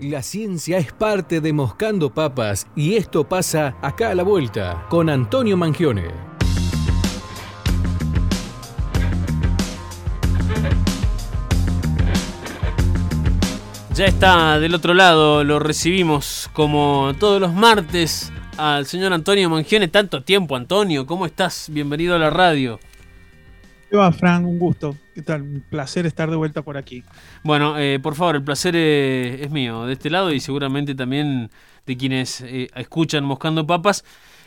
La ciencia es parte de Moscando Papas y esto pasa acá a la vuelta con Antonio Mangione. Ya está del otro lado, lo recibimos como todos los martes al señor Antonio Mangione. Tanto tiempo, Antonio, ¿cómo estás? Bienvenido a la radio. ¿Qué va, Fran? Un gusto. ¿Qué tal? Un placer estar de vuelta por aquí. Bueno, eh, por favor, el placer eh, es mío, de este lado y seguramente también de quienes eh, escuchan Moscando Papas.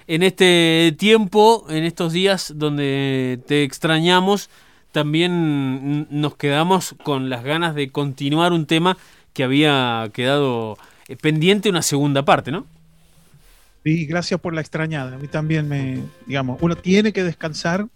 En este tiempo, en estos días donde te extrañamos, también nos quedamos con las ganas de continuar un tema que había quedado pendiente una segunda parte, ¿no? Sí, gracias por la extrañada. A mí también me, digamos, uno tiene que descansar,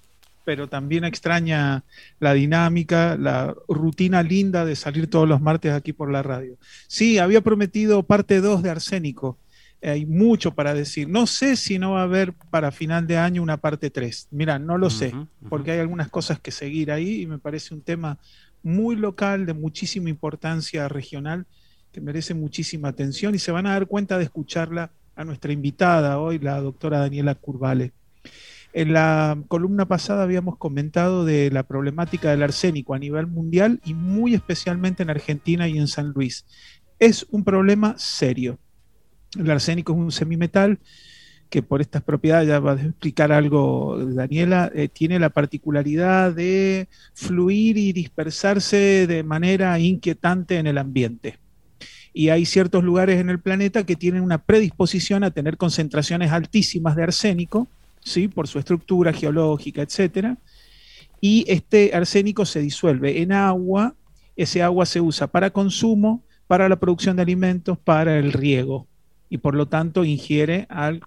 pero también extraña la dinámica, la rutina linda de salir todos los martes aquí por la radio. Sí, había prometido parte 2 de Arsénico. Hay mucho para decir. No sé si no va a haber para final de año una parte 3. Mira, no lo sé, porque hay algunas cosas que seguir ahí y me parece un tema muy local, de muchísima importancia regional, que merece muchísima atención y se van a dar cuenta de escucharla a nuestra invitada hoy, la doctora Daniela Curvale. En la columna pasada habíamos comentado de la problemática del arsénico a nivel mundial y muy especialmente en Argentina y en San Luis. Es un problema serio. El arsénico es un semimetal que por estas propiedades, ya va a explicar algo Daniela, eh, tiene la particularidad de fluir y dispersarse de manera inquietante en el ambiente. Y hay ciertos lugares en el planeta que tienen una predisposición a tener concentraciones altísimas de arsénico, ¿sí? por su estructura geológica, etc. Y este arsénico se disuelve en agua, ese agua se usa para consumo, para la producción de alimentos, para el riego y por lo tanto ingiere al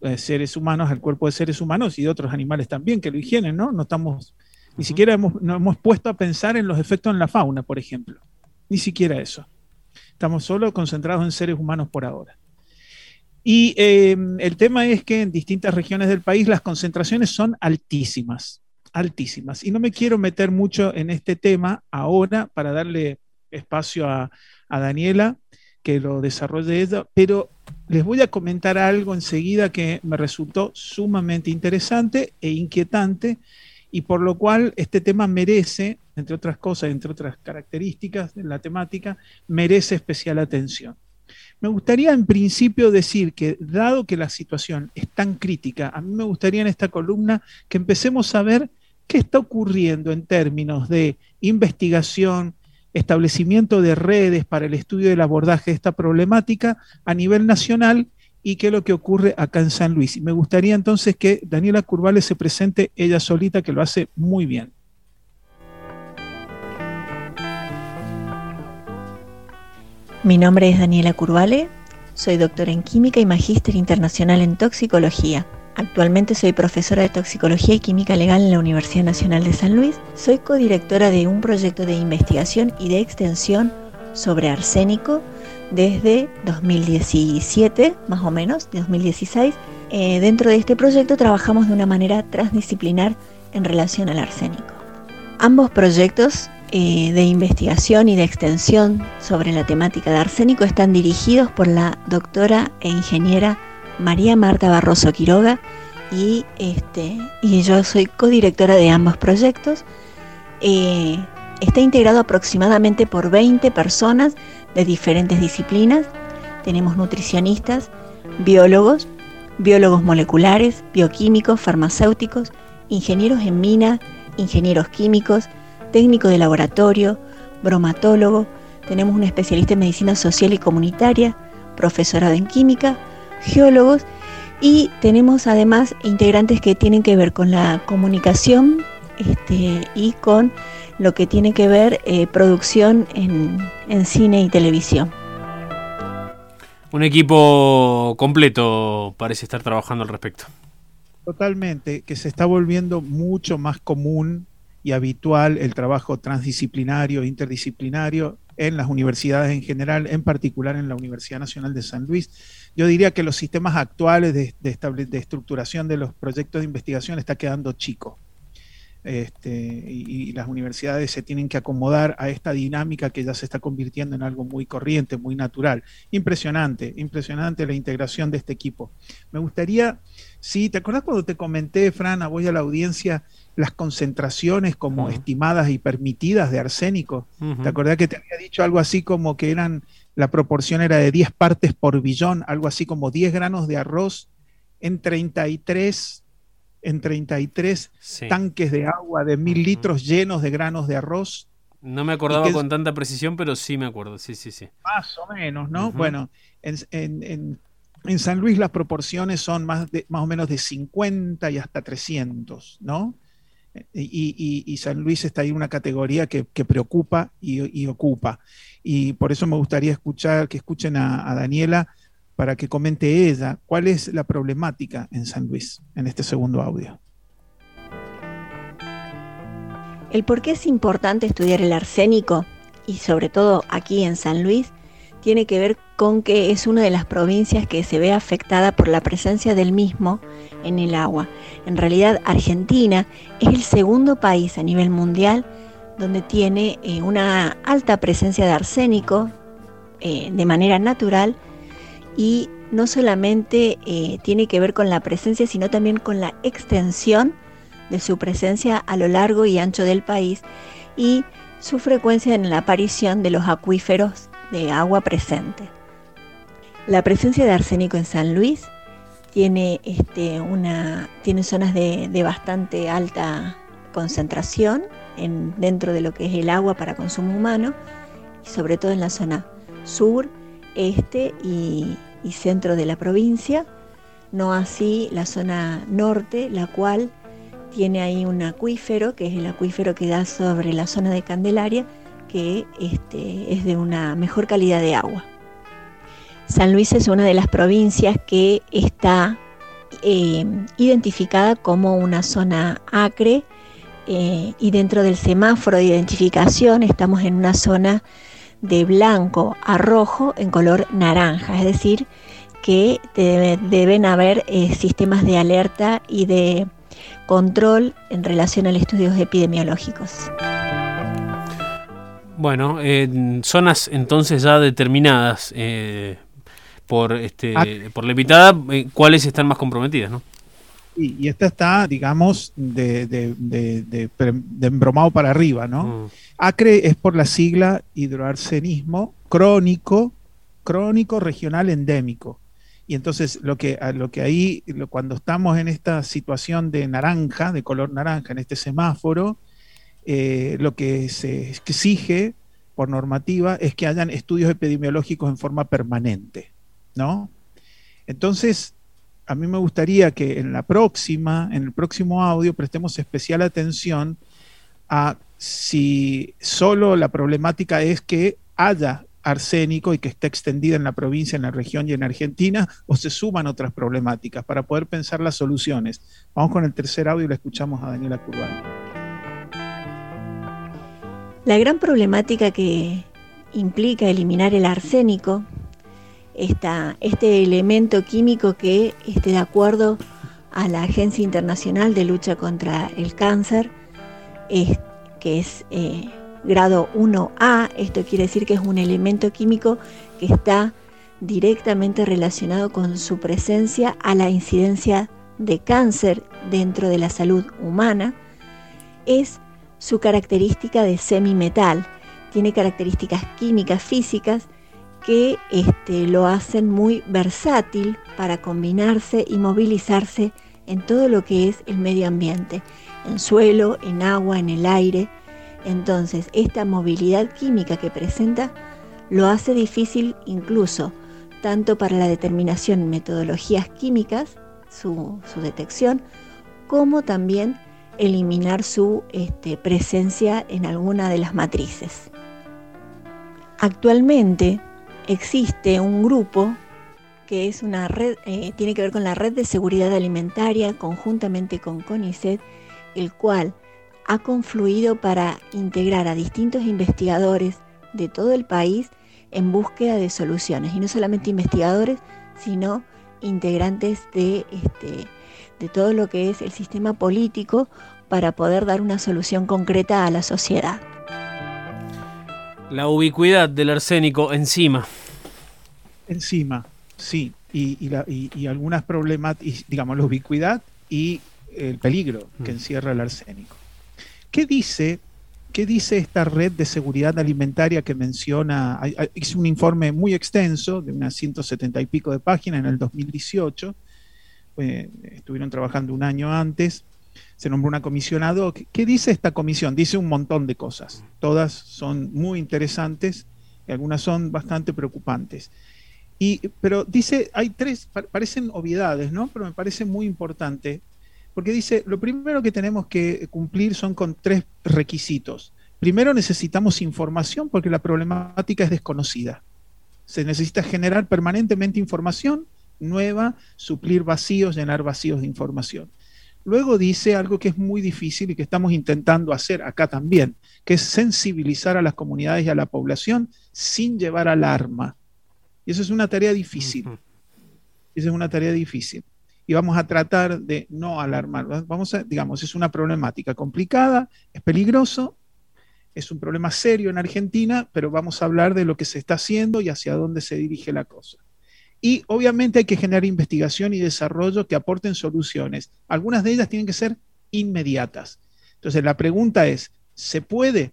eh, seres humanos, al cuerpo de seres humanos y de otros animales también que lo higienen, ¿no? No estamos, ni siquiera hemos, nos hemos puesto a pensar en los efectos en la fauna, por ejemplo. Ni siquiera eso. Estamos solo concentrados en seres humanos por ahora. Y eh, el tema es que en distintas regiones del país las concentraciones son altísimas, altísimas. Y no me quiero meter mucho en este tema ahora para darle espacio a, a Daniela que lo desarrolle ella, pero les voy a comentar algo enseguida que me resultó sumamente interesante e inquietante y por lo cual este tema merece, entre otras cosas, entre otras características de la temática, merece especial atención. Me gustaría en principio decir que dado que la situación es tan crítica, a mí me gustaría en esta columna que empecemos a ver qué está ocurriendo en términos de investigación, establecimiento de redes para el estudio del abordaje de esta problemática a nivel nacional y qué es lo que ocurre acá en San Luis. Y me gustaría entonces que Daniela Curvales se presente ella solita, que lo hace muy bien. Mi nombre es Daniela Curvale, soy doctora en química y magíster internacional en toxicología. Actualmente soy profesora de Toxicología y Química Legal en la Universidad Nacional de San Luis. Soy codirectora de un proyecto de investigación y de extensión sobre arsénico desde 2017, más o menos, 2016. Eh, dentro de este proyecto trabajamos de una manera transdisciplinar en relación al arsénico. Ambos proyectos eh, de investigación y de extensión sobre la temática de arsénico están dirigidos por la doctora e ingeniera María Marta Barroso Quiroga y, este, y yo soy codirectora de ambos proyectos. Eh, está integrado aproximadamente por 20 personas de diferentes disciplinas. Tenemos nutricionistas, biólogos, biólogos moleculares, bioquímicos, farmacéuticos, ingenieros en mina, ingenieros químicos, técnico de laboratorio, bromatólogo, tenemos un especialista en medicina social y comunitaria, profesorado en química, geólogos y tenemos además integrantes que tienen que ver con la comunicación este, y con lo que tiene que ver eh, producción en, en cine y televisión. Un equipo completo parece estar trabajando al respecto. Totalmente, que se está volviendo mucho más común y habitual el trabajo transdisciplinario, interdisciplinario en las universidades en general, en particular en la Universidad Nacional de San Luis yo diría que los sistemas actuales de, de, estructuración de los proyectos de investigación está quedando chico. este, y, las universidades se tienen que acomodar a esta dinámica que ya se está convirtiendo en algo muy corriente, muy natural. Impresionante, impresionante la integración de este equipo. Me gustaría, sí, ¿te acuerdas cuando te comenté, Fran, a voy a la audiencia, las concentraciones como estimadas y permitidas de arsénico? ¿Te acordás que te había dicho algo así como que eran, la proporción era de 10 partes por billón, algo así como 10 granos de arroz en 33 en 33 tanques de agua de mil litros llenos de granos de arroz. No me acordaba con tanta precisión, pero sí me acuerdo, sí, sí, sí. Más o menos, ¿no? Bueno, en, San Luis las proporciones son más, de, más o menos de 50 y hasta 300, ¿no? Y, San Luis está ahí en una categoría que, preocupa y, ocupa. Y por eso me gustaría escuchar, que escuchen a Daniela para que comente ella cuál es la problemática en San Luis en este segundo audio. El por qué es importante estudiar el arsénico y sobre todo aquí en San Luis tiene que ver con que es una de las provincias que se ve afectada por la presencia del mismo en el agua. En realidad Argentina es el segundo país a nivel mundial donde tiene eh, una alta presencia de arsénico eh, de manera natural y no solamente eh, tiene que ver con la presencia, sino también con la extensión de su presencia a lo largo y ancho del país y su frecuencia en la aparición de los acuíferos de agua presente. La presencia de arsénico en San Luis tiene, este, una, tiene zonas de, bastante alta concentración en, dentro de lo que es el agua para consumo humano, y sobre todo en la zona sur, este y, centro de la provincia, no así la zona norte, la cual tiene ahí un acuífero, que es el acuífero que da sobre la zona de Candelaria, que este, es de una mejor calidad de agua. San Luis es una de las provincias que está eh, identificada como una zona acre eh, y dentro del semáforo de identificación estamos en una zona de blanco a rojo en color naranja, es decir, que deben haber eh, sistemas de alerta y de control en relación a los estudios epidemiológicos. Bueno, en zonas entonces ya determinadas eh, por, este, ah. por la invitada, eh, ¿cuáles están más comprometidas? ¿no? Y, esta está, digamos, de, de, de, embromado para arriba, ¿no? Mm. ACRE es por la sigla hidroarsenismo crónico, crónico regional endémico. Y entonces lo que, lo que ahí, cuando estamos en esta situación de naranja, de color naranja, en este semáforo, eh, lo que se exige por normativa es que hayan estudios epidemiológicos en forma permanente, ¿no? Entonces, a mí me gustaría que en la próxima, en el próximo audio, prestemos especial atención a si solo la problemática es que haya arsénico y que esté extendida en la provincia, en la región y en Argentina, o se suman otras problemáticas para poder pensar las soluciones. Vamos con el tercer audio y le escuchamos a Daniela Curbano. La gran problemática que implica eliminar el arsénico, este elemento químico que, esté de acuerdo a la Agencia Internacional de Lucha contra el Cáncer, es que es eh, grado 1A, esto quiere decir que es un elemento químico que está directamente relacionado con su presencia a la incidencia de cáncer dentro de la salud humana, es su característica de semimetal. Tiene características químicas, físicas, que este, lo hacen muy versátil para combinarse y movilizarse en todo lo que es el medio ambiente en suelo, en agua, en el aire. Entonces, esta movilidad química que presenta lo hace difícil incluso tanto para la determinación metodologías químicas, su, detección, como también eliminar su este, presencia en alguna de las matrices. Actualmente existe un grupo que es una red, eh, tiene que ver con la red de seguridad alimentaria conjuntamente con CONICET, el cual ha confluido para integrar a distintos investigadores de todo el país en búsqueda de soluciones, y no solamente investigadores, sino integrantes de, este, de todo lo que es el sistema político para poder dar una solución concreta a la sociedad. La ubicuidad del arsénico encima. Encima, sí. Y, algunas problemáticas, digamos, la ubicuidad y el peligro que mm. encierra el arsénico. ¿Qué dice, ¿Qué dice esta red de seguridad alimentaria que menciona? Hice un informe muy extenso, de unas 170 y pico de páginas en el 2018. Estuvieron trabajando un año antes. Se nombró una comisionado. ¿Qué dice esta comisión? Dice un montón de cosas. Todas son muy interesantes y algunas son bastante preocupantes. Y, pero dice, hay tres, parecen obviedades, ¿no? Pero me parece muy importante porque dice, lo primero que tenemos que cumplir son con tres requisitos. Primero necesitamos información porque la problemática es desconocida. Se necesita generar permanentemente información nueva, suplir vacíos, llenar vacíos de información. Luego dice algo que es muy difícil y que estamos intentando hacer acá también, que es sensibilizar a las comunidades y a la población sin llevar alarma. Y eso es una tarea difícil. Esa es una tarea difícil y vamos a tratar de no alarmar. Vamos a, digamos, es una problemática complicada, es peligroso, es un problema serio en Argentina, pero vamos a hablar de lo que se está haciendo y hacia dónde se dirige la cosa. Y obviamente hay que generar investigación y desarrollo que aporten soluciones. Algunas de ellas tienen que ser inmediatas. Entonces la pregunta es, ¿se puede?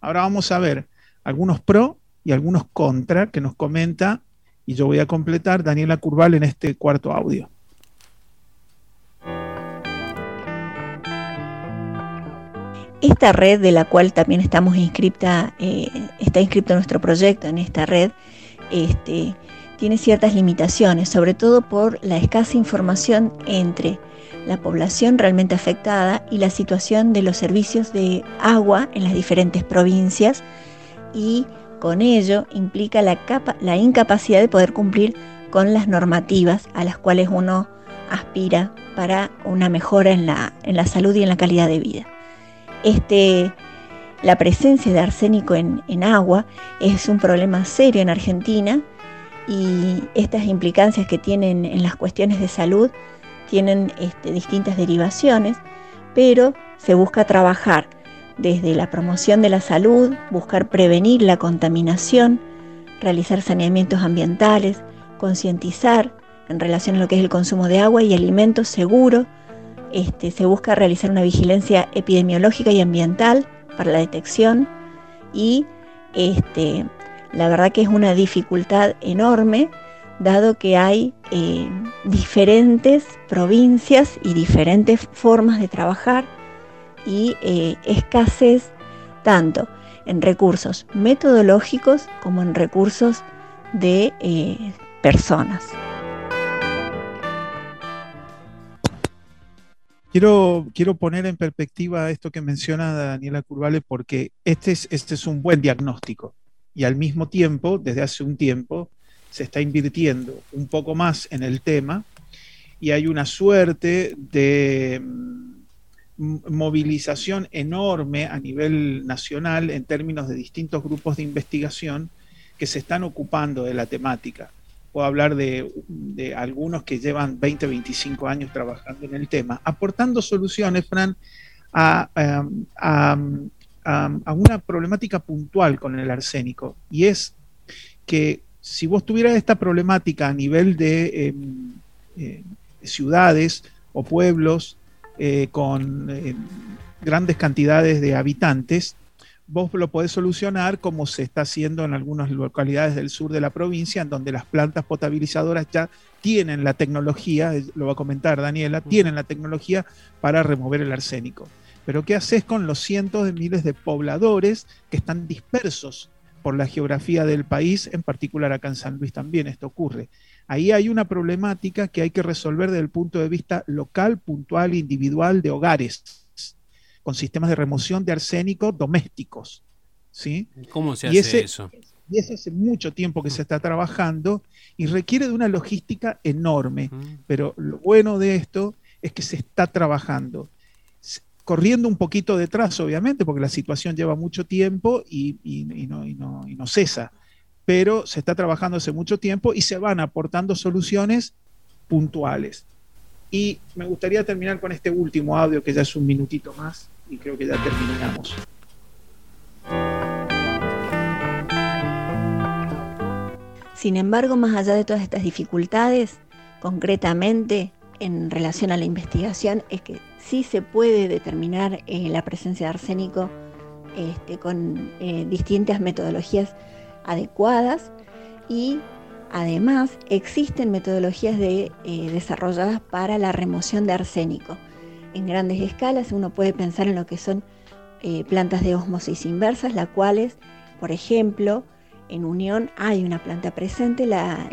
Ahora vamos a ver algunos pro y algunos contra que nos comenta y yo voy a completar Daniela Curval en este cuarto audio. Esta red de la cual también estamos inscripta, eh, está inscrito nuestro proyecto en esta red, este, tiene ciertas limitaciones, sobre todo por la escasa información entre la población realmente afectada y la situación de los servicios de agua en las diferentes provincias y con ello implica la, incapacidad de poder cumplir con las normativas a las cuales uno aspira para una mejora en la, en la salud y en la calidad de vida. Este, la presencia de arsénico en, agua es un problema serio en Argentina y estas implicancias que tienen en las cuestiones de salud tienen este, distintas derivaciones, pero se busca trabajar desde la promoción de la salud, buscar prevenir la contaminación, realizar saneamientos ambientales, concientizar en relación a lo que es el consumo de agua y alimentos seguros, este, se busca realizar una vigilancia epidemiológica y ambiental para la detección y este, la verdad que es una dificultad enorme dado que hay eh, diferentes provincias y diferentes formas de trabajar y eh, escasez tanto en recursos metodológicos como en recursos de eh, personas. Quiero, quiero poner en perspectiva esto que menciona Daniela Curvale porque este es, este es un buen diagnóstico y al mismo tiempo, desde hace un tiempo, se está invirtiendo un poco más en el tema y hay una suerte de mm, movilización enorme a nivel nacional en términos de distintos grupos de investigación que se están ocupando de la temática. Puedo hablar de, algunos que llevan 20, 25 años trabajando en el tema, aportando soluciones, Fran, a, una problemática puntual con el arsénico. Y es que si vos tuvieras esta problemática a nivel de em, eh, ciudades o pueblos eh, con em, grandes cantidades de habitantes, vos lo podés solucionar como se está haciendo en algunas localidades del sur de la provincia, en donde las plantas potabilizadoras ya tienen la tecnología, lo va a comentar Daniela, tienen la tecnología para remover el arsénico. Pero ¿qué haces con los cientos de miles de pobladores que están dispersos por la geografía del país, en particular acá en San Luis también esto ocurre? Ahí hay una problemática que hay que resolver desde el punto de vista local, puntual, individual, de hogares con sistemas de remoción de arsénico domésticos. ¿sí? ¿Cómo se hace eso? Y eso hace mucho tiempo que se está trabajando y requiere de una logística enorme. Pero lo bueno de esto es que se está trabajando. Corriendo un poquito detrás, obviamente, porque la situación lleva mucho tiempo y, no, no cesa. Pero se está trabajando hace mucho tiempo y se van aportando soluciones puntuales. Y me gustaría terminar con este último audio, que ya es un minutito más, y creo que ya terminamos. Sin embargo, más allá de todas estas dificultades, concretamente en relación a la investigación, es que sí se puede determinar eh, la presencia de arsénico este, con eh, distintas metodologías adecuadas y además existen metodologías de, eh, desarrolladas para la remoción de arsénico. En grandes escalas uno puede pensar en lo que son plantas de osmosis inversas, las cuales, por ejemplo, en unión hay una planta presente, la,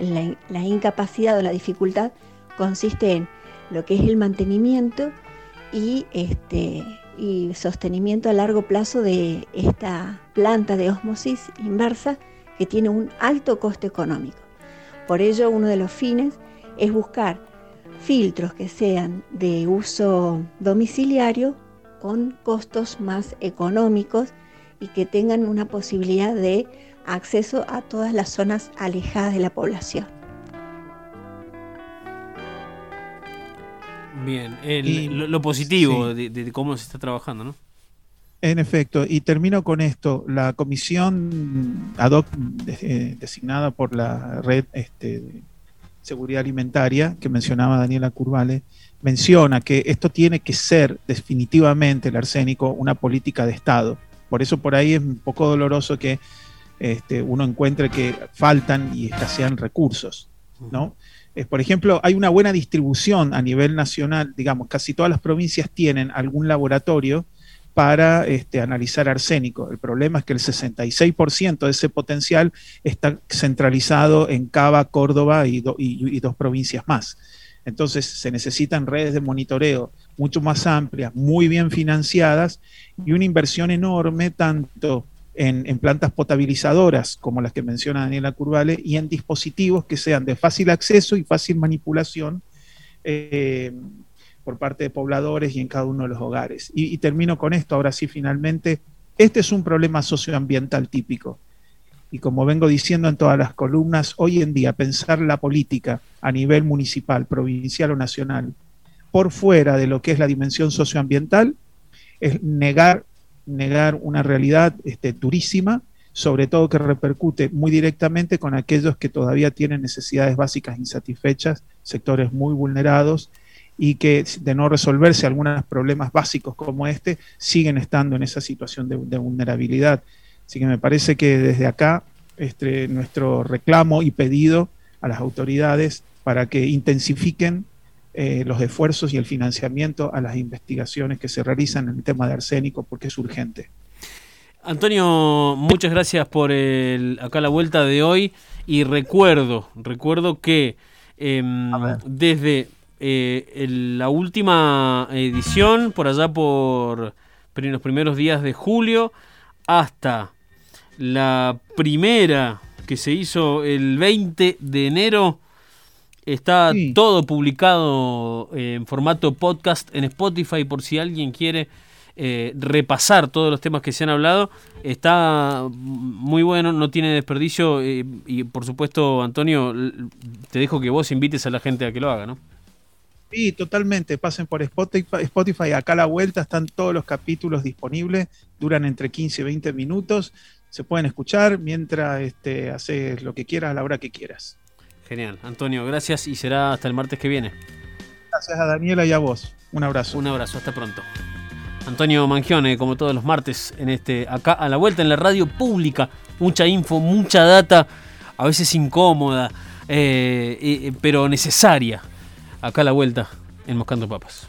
incapacidad o la dificultad consiste en lo que es el mantenimiento y, este, y sostenimiento a largo plazo de esta planta de osmosis inversa que tiene un alto coste económico. Por ello, uno de los fines es buscar filtros que sean de uso domiciliario con costos más económicos y que tengan una posibilidad de acceso a todas las zonas alejadas de la población. Bien, lo, positivo de, cómo se está trabajando, ¿no? En efecto, y termino con esto. La comisión ad hoc eh, designada por la red este, de seguridad alimentaria que mencionaba Daniela Curvale, menciona que esto tiene que ser definitivamente el arsénico una política de Estado. Por eso por ahí es un poco doloroso que este, uno encuentre que faltan y escasean recursos, ¿no? Por ejemplo, hay una buena distribución a nivel nacional, digamos, casi todas las provincias tienen algún laboratorio para este, analizar arsénico. El problema es que el 66% de ese potencial está centralizado en Cava, Córdoba y, y, dos provincias más. Entonces se necesitan redes de monitoreo mucho más amplias, muy bien financiadas y una inversión enorme tanto en, plantas potabilizadoras, como las que menciona Daniela Curvale, y en dispositivos que sean de fácil acceso y fácil manipulación eh, por parte de pobladores y en cada uno de los hogares. Y, y termino con esto, ahora sí, finalmente. Este es un problema socioambiental típico. Y como vengo diciendo en todas las columnas, hoy en día pensar la política a nivel municipal, provincial o nacional por fuera de lo que es la dimensión socioambiental es negar negar una realidad este, durísima, sobre todo que repercute muy directamente con aquellos que todavía tienen necesidades básicas insatisfechas, sectores muy vulnerados y que de no resolverse algunos problemas básicos como este, siguen estando en esa situación de, vulnerabilidad. Así que me parece que desde acá este, nuestro reclamo y pedido a las autoridades para que intensifiquen eh, los esfuerzos y el financiamiento a las investigaciones que se realizan en el tema de arsénico porque es urgente. Antonio, muchas gracias por el, acá la vuelta de hoy y recuerdo, recuerdo que em, desde eh, la última edición, por allá por los primeros días de julio, hasta la primera que se hizo el 20 de enero, Está todo publicado eh, en formato podcast en Spotify por si alguien quiere eh, repasar todos los temas que se han hablado. Está muy bueno, no tiene desperdicio eh, y por supuesto, Antonio, te dejo que vos invites a la gente a que lo haga, ¿no? Sí, totalmente. Pasen por Spotify, Spotify. Acá a la vuelta están todos los capítulos disponibles. Duran entre 15 y 20 minutos. Se pueden escuchar mientras este, haces lo que quieras a la hora que quieras. Genial. Antonio, gracias y será hasta el martes que viene. Gracias a Daniela y a vos. Un abrazo. Un abrazo, hasta pronto. Antonio Mangione, como todos los martes, en este, acá a la vuelta en la radio pública. Mucha info, mucha data, a veces incómoda, eh, eh, pero necesaria. Acá a la vuelta en Moscando Papas.